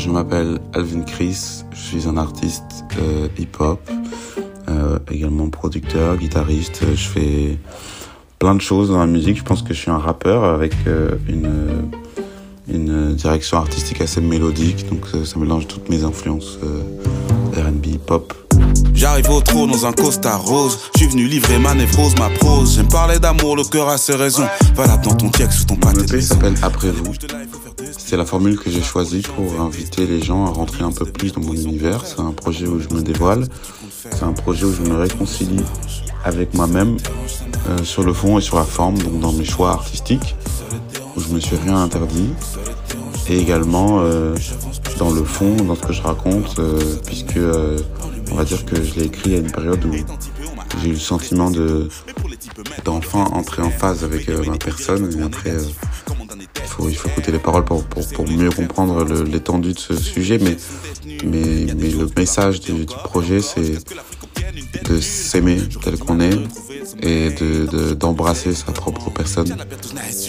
Je m'appelle Alvin Chris, je suis un artiste euh, hip-hop, euh, également producteur, guitariste. Je fais plein de choses dans la musique. Je pense que je suis un rappeur avec euh, une, une direction artistique assez mélodique, donc ça mélange toutes mes influences RB, hip-hop. J'arrive au trot dans un costard rose. Je suis venu livrer ma névrose, ma prose. J'aime parler d'amour, le cœur a ses raisons. Valable dans ton texte ou ton pâté. Le s'appelle Après vous. C'est la formule que j'ai choisie pour inviter les gens à rentrer un peu plus dans mon univers. C'est un projet où je me dévoile. C'est un projet où je me réconcilie avec moi-même euh, sur le fond et sur la forme, donc dans mes choix artistiques, où je me suis rien interdit. Et également euh, dans le fond, dans ce que je raconte, euh, puisque on va dire que je l'ai écrit à une période où j'ai eu le sentiment de d'enfin entrer en phase avec ma personne et il faut écouter les paroles pour, mieux comprendre l'étendue de ce sujet, mais, mais, le message du, projet, c'est de s'aimer tel qu'on est et d'embrasser sa propre personne.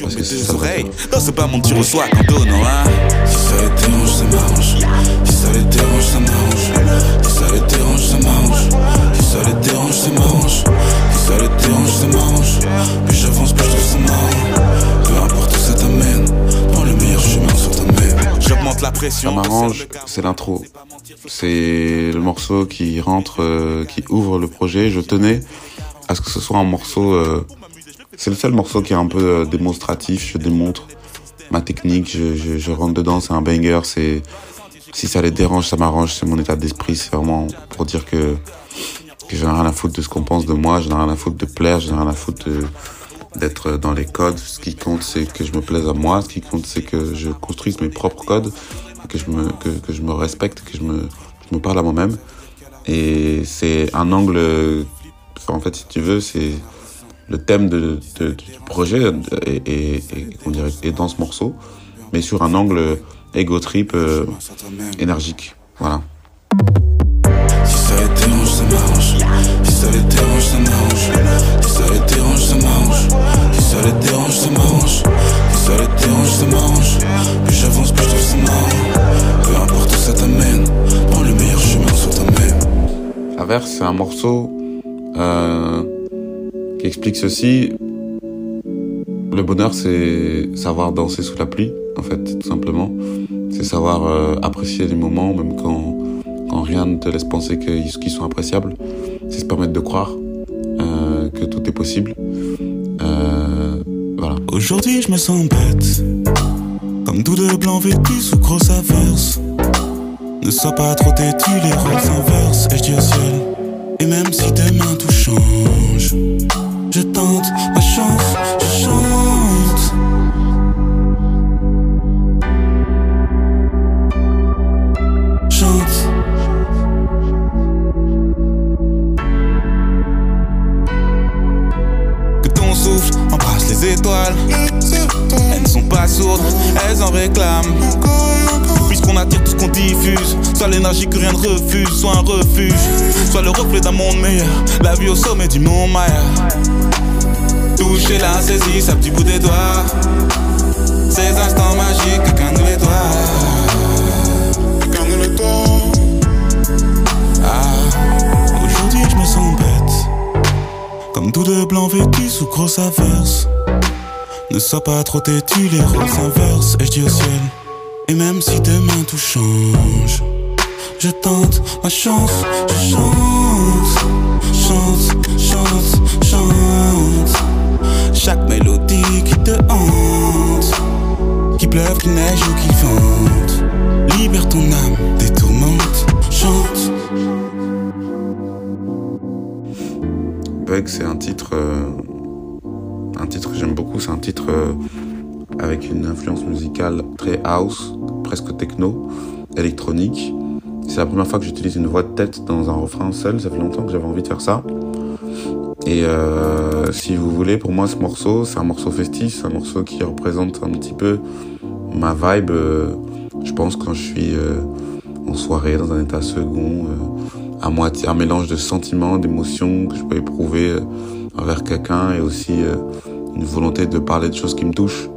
Parce que c'est ça Non, c'est pas mon tir au soir quand hein. Si ça les dérange, ça m'arrange. Si ça les dérange, ça m'arrange. Si ça les dérange, ça m'arrange. Si ça les dérange, ça m'arrange. Ça m'arrange, c'est l'intro. C'est le morceau qui rentre, euh, qui ouvre le projet. Je tenais à ce que ce soit un morceau. Euh, c'est le seul morceau qui est un peu euh, démonstratif. Je démontre ma technique, je, rentre dedans, c'est un banger. C'est si ça les dérange, ça m'arrange. C'est mon état d'esprit. C'est vraiment pour dire que, que j'en ai rien à foutre de ce qu'on pense de moi. J'en ai rien à foutre de plaire. J'en ai rien à foutre de d'être dans les codes. Ce qui compte, c'est que je me plaise à moi. Ce qui compte, c'est que je construise mes propres codes, que je me, que, que je me respecte, que je me, je me parle à moi-même. Et c'est un angle, en fait, si tu veux, c'est le thème de, de, du projet et, et, et, on dirait, est dans ce morceau, mais sur un angle ego trip euh, énergique. Voilà. Si ça les dérange, ça m'arrange. Si ça les dérange, ça m'arrange. Si ça les dérange, ça m'arrange ça les dérange, ça m'arrange. C'est un morceau euh, qui explique ceci. Le bonheur, c'est savoir danser sous la pluie, en fait, tout simplement. C'est savoir euh, apprécier les moments, même quand, quand rien ne te laisse penser qu'ils sont appréciables. C'est se permettre de croire euh, que tout est possible. Voilà. Aujourd'hui, je me sens bête. Comme tout de blanc vêtu sous grosse averse. Ne sois pas trop têtu, les rôles s'inversent. Et je dis au ciel. Et même si demain tout change, je tente ma chance, je chante. étoiles. Elles ne sont pas sourdes, elles en réclament. Puisqu'on attire tout ce qu'on diffuse, soit l'énergie que rien ne refuse, soit un refuge, soit le reflet d'un monde meilleur. La vie au sommet du mont Maya. Toucher la saisie, sa petit bout des doigts. Ces instants magiques. Quelqu'un nous les doit. Ah, aujourd'hui je me sens bête. Comme tout de blanc vêtu sous grosse averse. Ne sois pas trop têtu, les rôles s'inversent et je dis au ciel. Et même si demain tout change, je tente ma chance, je chante, chante, chante, chante. Chaque mélodie qui te hante, qui pleuve, qui neige ou qui vente, libère ton âme des tourmentes, chante. Bug, c'est un titre. Euh un titre que j'aime beaucoup, c'est un titre euh, avec une influence musicale très house, presque techno, électronique. C'est la première fois que j'utilise une voix de tête dans un refrain seul, ça fait longtemps que j'avais envie de faire ça. Et euh, si vous voulez, pour moi, ce morceau, c'est un morceau festif, c'est un morceau qui représente un petit peu ma vibe. Euh, je pense quand je suis en soirée, dans un état second, à moitié, un mélange de sentiments, d'émotions que je peux éprouver envers quelqu'un et aussi une volonté de parler de choses qui me touchent.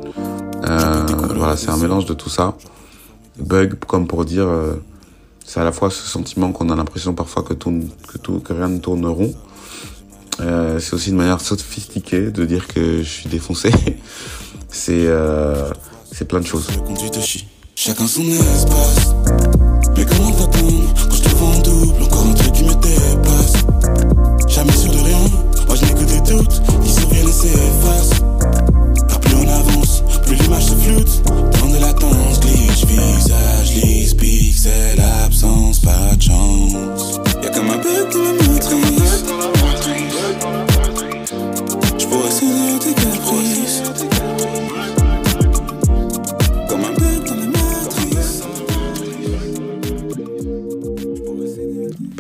Euh, voilà, c'est un mélange de tout ça. bug comme pour dire c'est à la fois ce sentiment qu'on a l'impression parfois que tout, que tout, que rien ne tourne rond. Euh, c'est aussi une manière sophistiquée de dire que je suis défoncé. c'est euh, c'est plein de choses. Chacun son espace.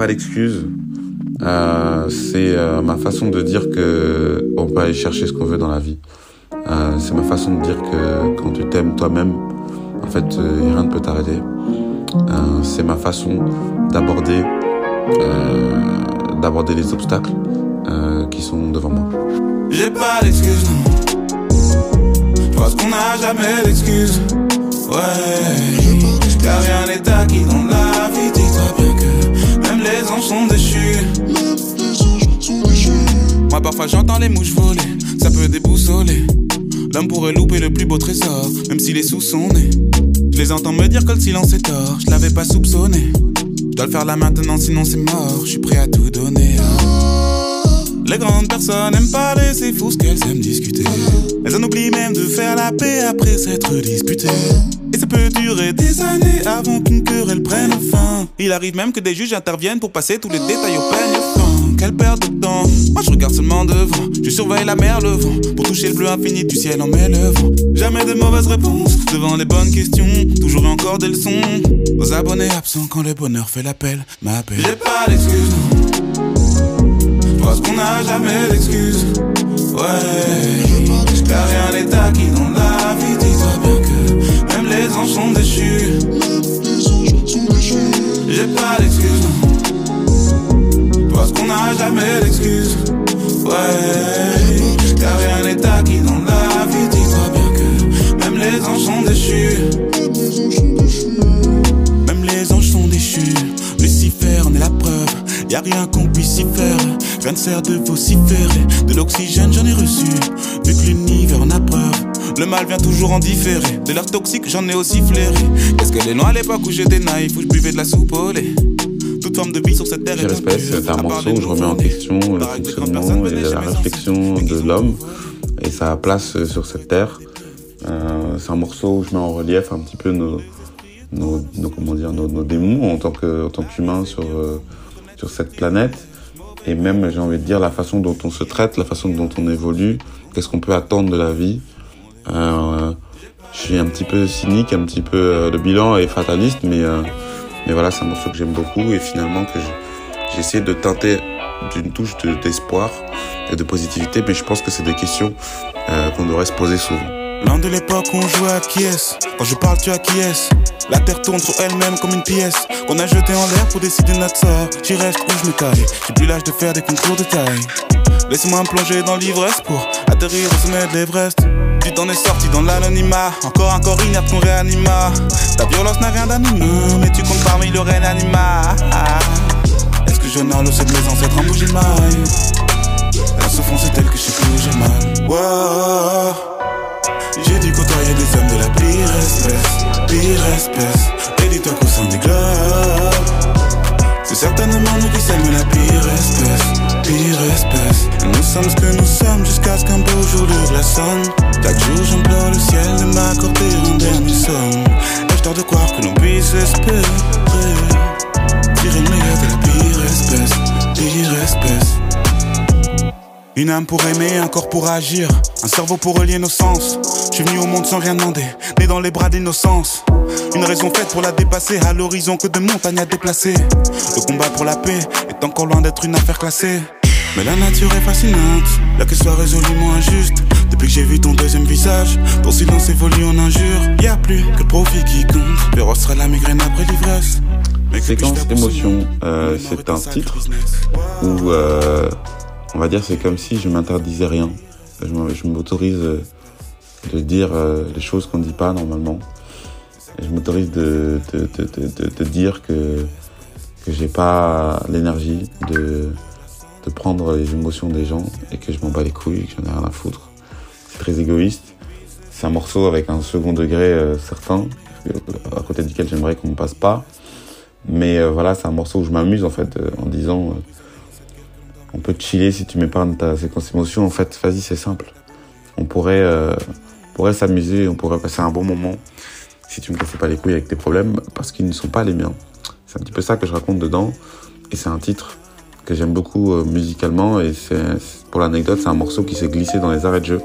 Pas d'excuses. Euh, c'est euh, ma façon de dire que on peut aller chercher ce qu'on veut dans la vie. Euh, c'est ma façon de dire que quand tu t'aimes toi-même, en fait, euh, rien ne peut t'arrêter. C'est ma façon d'aborder d'aborder les obstacles qui sont devant moi. J'ai pas d'excuses, non. Parce qu'on n'a jamais d'excuses. Ouais. Car rien n'est acquis dans la vie. Dis-toi bien anges sont déchus. Moi, parfois, j'entends les mouches voler. Ça peut déboussoler. L'homme pourrait louper le plus beau trésor, même s'il est sous son nez. Je les entends me dire que le silence est tort. Je l'avais pas soupçonné. Je dois le faire là maintenant, sinon c'est mort. Je suis prêt à tout donner. Les grandes personnes n'aiment parler, c'est fou ce qu'elles aiment discuter. Elles en oublient même de faire la paix après s'être disputées. Et ça peut durer des années avant qu'une querelle prenne fin. Il arrive même que des juges interviennent pour passer tous les détails au peigne fin. Quelle perte de temps. Moi je regarde seulement devant. Je surveille la mer, le vent. Pour toucher le bleu infini du ciel en m'élevant. Jamais de mauvaises réponses devant les bonnes questions. Toujours encore des leçons. Aux abonnés absents quand le bonheur fait l'appel. M'appelle. J'ai pas d'excuses. Parce qu'on n'a jamais d'excuses. Ouais. Car rien n'est acquis dans la vie. Dis-toi bien que même les anges sont déchus. J'ai pas d'excuses. Parce qu'on n'a jamais d'excuses. Ouais. Car rien n'est acquis dans la vie. Dis-toi bien que même les anges sont déchus. Même les anges sont déchus. Lucifer en est la preuve. Y a rien qu'on puisse y faire. Rien ne sert de vociférer. De l'oxygène, j'en ai reçu. Vu que l'univers en a preuve. Le mal vient toujours en différé. De l'air toxique, j'en ai aussi flairé. Qu'est-ce qu'elle est loin à l'époque où j'étais naïf, où je buvais de la soupe au lait. Toute forme de vie sur cette terre est respect, c'est un morceau les où je remets en question le que fonctionnement et la réflexion de l'homme et sa place sur cette terre. Euh, c'est un morceau où je mets en relief un petit peu nos, nos, nos- comment dire, nos, nos démons en tant que- en tant qu'humains sur, euh, sur cette planète. Et même, j'ai envie de dire, la façon dont on se traite, la façon dont on évolue, qu'est-ce qu'on peut attendre de la vie. Euh, je suis un petit peu cynique, un petit peu euh, le bilan est fataliste, mais, euh, mais voilà, c'est un morceau que j'aime beaucoup et finalement que je- j'ai essayé de teinter d'une touche de- d'espoir et de positivité, mais je pense que c'est des questions euh, qu'on devrait se poser souvent. L'un de l'époque où on jouait à qui est Quand je parle, tu acquiesces. La terre tourne sur elle-même comme une pièce qu'on a jetée en l'air pour décider de notre sort. J'y reste où je me taille. J'ai plus l'âge de faire des concours de taille. Laisse-moi me plonger dans l'ivresse pour atterrir au sommet de l'Everest. Tu t'en es sorti dans l'anonymat. Encore un corps inerte qu'on réanima. Ta violence n'a rien d'animeux, mais tu comptes parmi le règne animal. Est-ce que je n'en sais de mes ancêtres en bougie de maille? La souffrance est telle que je sais plus j'ai mal. Wow. J'ai dû côtoyer des hommes de la pire espèce, pire espèce. Et dis-toi qu'au sein des globes, c'est certainement nous qui sommes la pire espèce, pire espèce. Nous sommes ce que nous sommes jusqu'à ce qu'un beau jour le glaçonne. Chaque jour j'implore le ciel de m'accorder un dernier somme. Et je de croire que l'on puisse espérer Une âme pour aimer, un corps pour agir, un cerveau pour relier nos sens. Je suis venu au monde sans rien demander, né dans les bras de l'innocence. Une raison faite pour la dépasser, à l'horizon que de montagnes à déplacer. Le combat pour la paix est encore loin d'être une affaire classée. Mais la nature est fascinante, là que soit résolument injuste. Depuis que j'ai vu ton deuxième visage, ton silence évolue en injure. Y a plus que le profit qui compte. Féroce sera la migraine après l'ivresse. Séquence émotion, euh, c'est un titre où euh, on va dire c'est comme si je m'interdisais rien. Je m'autorise euh, de dire euh, les choses qu'on ne dit pas normalement. je m'autorise de, de, dire que, que j'ai pas l'énergie de, de prendre les émotions des gens et que je m'en bats les couilles, que j'en ai rien à foutre. C'est très égoïste. C'est un morceau avec un second degré euh, certain, à côté duquel j'aimerais qu'on ne passe pas. Mais voilà, c'est un morceau où je m'amuse en fait en disant on peut chiller si tu m'épargnes ta séquence émotion. En fait, vas-y, c'est simple. On pourrait, s'amuser, on pourrait passer un bon moment si tu me cassais pas les couilles avec tes problèmes parce qu'ils ne sont pas les miens. C'est un petit peu ça que je raconte dedans et c'est un titre que j'aime beaucoup musicalement et pour l'anecdote, c'est un morceau qui s'est glissé dans les arrêts de jeu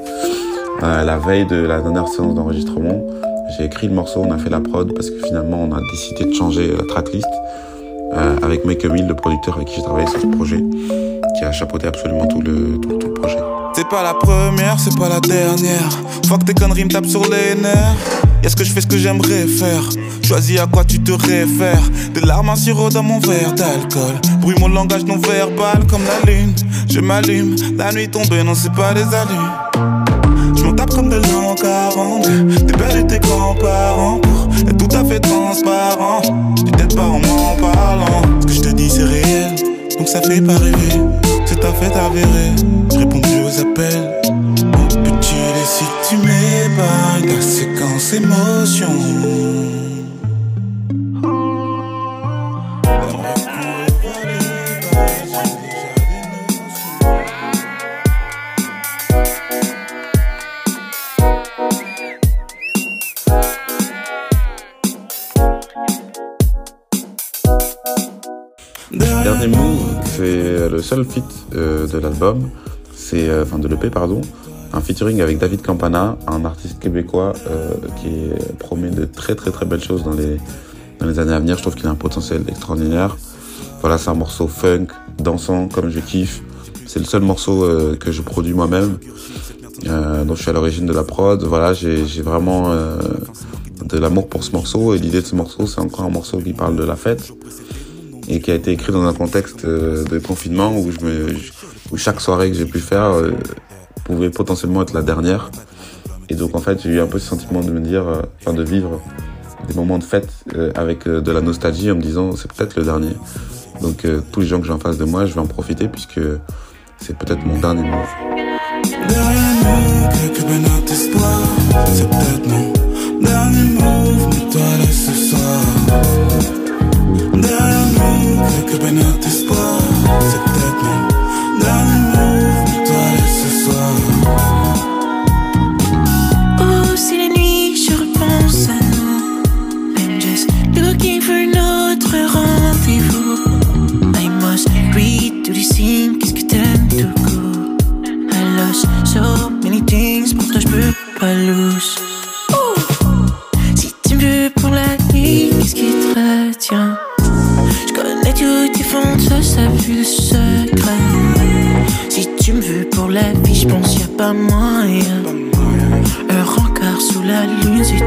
la veille de la dernière séance d'enregistrement. J'ai écrit le morceau, on a fait la prod parce que finalement on a décidé de changer la tracklist euh, avec Mike Emile, le producteur avec qui j'ai travaillé sur ce projet, qui a chapeauté absolument tout le, projet. C'est pas la première, c'est pas la dernière. Que tes conneries me tapent sur les nerfs. Est-ce que je fais ce que j'aimerais faire. Choisis à quoi tu te réfères. Des larmes en sirop dans mon verre d'alcool. Bruit mon langage non verbal comme la lune. Je m'allume, la nuit tombée, non c'est pas des allumes. Je m'en tape comme de l'an 40 Tes pères et tes grands-parents. Pour tout à fait transparent. Tu t'aides pas en m'en parlant. Ce que je te dis c'est réel. Donc ça fait pas rêver C'est ta fait avéré Je réponds plus aux appels. Petit et si tu m'épargnes Ta séquence émotion seul feat euh, de l'album, c'est euh, enfin de l'EP pardon, un featuring avec David Campana, un artiste québécois euh, qui promet de très très très belles choses dans les dans les années à venir. Je trouve qu'il a un potentiel extraordinaire. Voilà, c'est un morceau funk, dansant comme je kiffe. C'est le seul morceau que je produis moi-même, dont je suis à l'origine de la prod. Voilà, j'ai vraiment de l'amour pour ce morceau et l'idée de ce morceau, c'est encore un morceau qui parle de la fête et qui a été écrit dans un contexte euh, de confinement où, chaque soirée que j'ai pu faire euh, pouvait potentiellement être la dernière. Et donc en fait, j'ai eu un peu ce sentiment de me dire, euh, enfin de vivre des moments de fête avec de la nostalgie en me disant c'est peut-être le dernier. Donc tous les gens que j'ai en face de moi, je vais en profiter puisque c'est peut-être mon dernier move. c'est peut-être mon dernier move, mais toi ce soir. Quelques que d'espoir C'est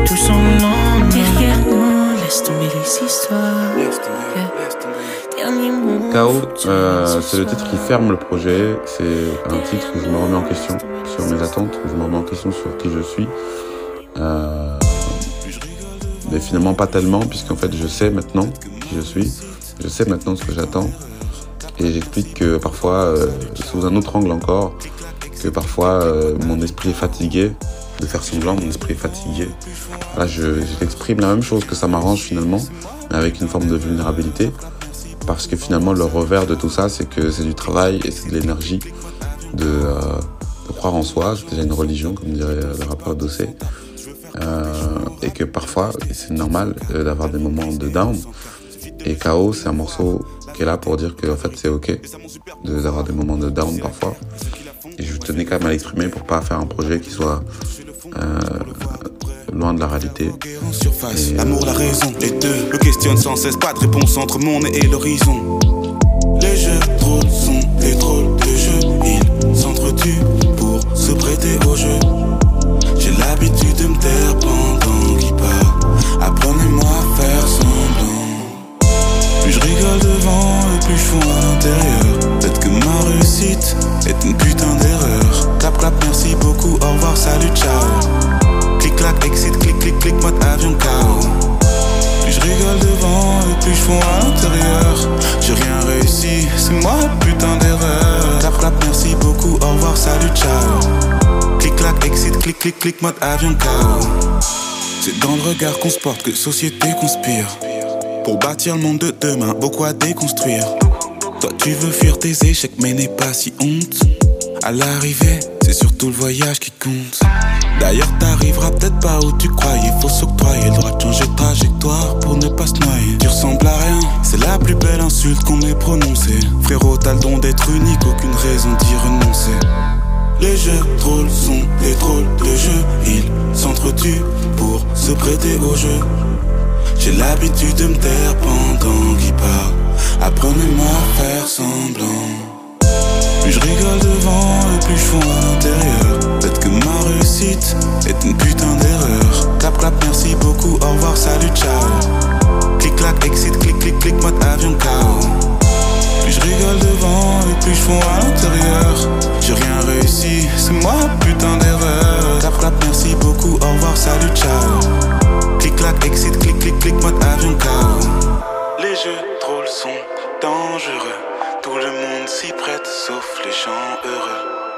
tout son nom. Derrière nous, laisse tomber les histoires. Chaos, euh, c'est le titre qui ferme le projet. C'est un titre où je me remets en question sur mes attentes, où je me remets en question sur qui je suis. Euh, mais finalement pas tellement, puisqu'en fait je sais maintenant qui je suis. Je sais maintenant ce que j'attends. Et j'explique que parfois, euh, sous un autre angle encore, que parfois euh, mon esprit est fatigué de faire semblant, mon esprit est fatigué. Là, je, j'exprime la même chose que ça m'arrange finalement, mais avec une forme de vulnérabilité. Parce que finalement, le revers de tout ça, c'est que c'est du travail et c'est de l'énergie de, euh, de, croire en soi. C'est déjà une religion, comme dirait le rappeur Dossé. et que parfois, c'est normal d'avoir des moments de down. Et KO, c'est un morceau qui est là pour dire que en fait c'est ok d'avoir des moments de down parfois. Et je tenais quand même à l'exprimer pour pas faire un projet qui soit euh, loin de la réalité. L'amour, la raison, les deux me questionnent sans cesse, pas de réponse entre mon nez et l'horizon. Les jeux trop sont des drôles de jeux, ils s'entretuent pour se prêter au jeu. J'ai l'habitude de me taire pendant qu'il part. Apprenez-moi à faire semblant. Plus je rigole devant et plus je fonds à l'intérieur. Peut-être que ma réussite est une putain d'erreur clap, merci beaucoup, au revoir, salut, ciao. Clic, clac, exit, clic, clic, clic, mode avion KO. Plus je rigole devant et plus je fonds à l'intérieur. J'ai rien réussi, c'est moi putain d'erreur. Clap, clap, merci beaucoup, au revoir, salut, ciao. Clic, clac, exit, clic, clic, clic, mode avion KO. C'est dans le regard qu'on se porte que société conspire. Pour bâtir le monde de demain, beaucoup à déconstruire. Toi, tu veux fuir tes échecs, mais n'aie pas si honte. À l'arrivée, c'est surtout le voyage qui compte. D'ailleurs, t'arriveras peut-être pas où tu croyais. Faut s'octroyer le droit de changer de trajectoire pour ne pas se noyer. Tu ressembles à rien, c'est la plus belle insulte qu'on ait prononcée. Frérot, t'as le don d'être unique, aucune raison d'y renoncer. Les jeux drôles sont des drôles de jeux. Ils s'entretuent pour se prêter au jeu. J'ai l'habitude de me taire pendant qu'ils parlent. Apprenez-moi à faire semblant. Plus je rigole devant et plus je fonds à l'intérieur. Peut-être que ma réussite est une putain d'erreur. Clap clap, merci beaucoup, au revoir, salut, ciao. Clic clac, exit, clic clic clic, mode avion KO. Plus je rigole devant et plus je fonds à l'intérieur. J'ai rien réussi, c'est moi putain d'erreur. Clap clap, merci beaucoup, au revoir, salut, ciao. Clic clac, exit, clic clic clic, mode avion KO. S'y prête sauf les gens heureux.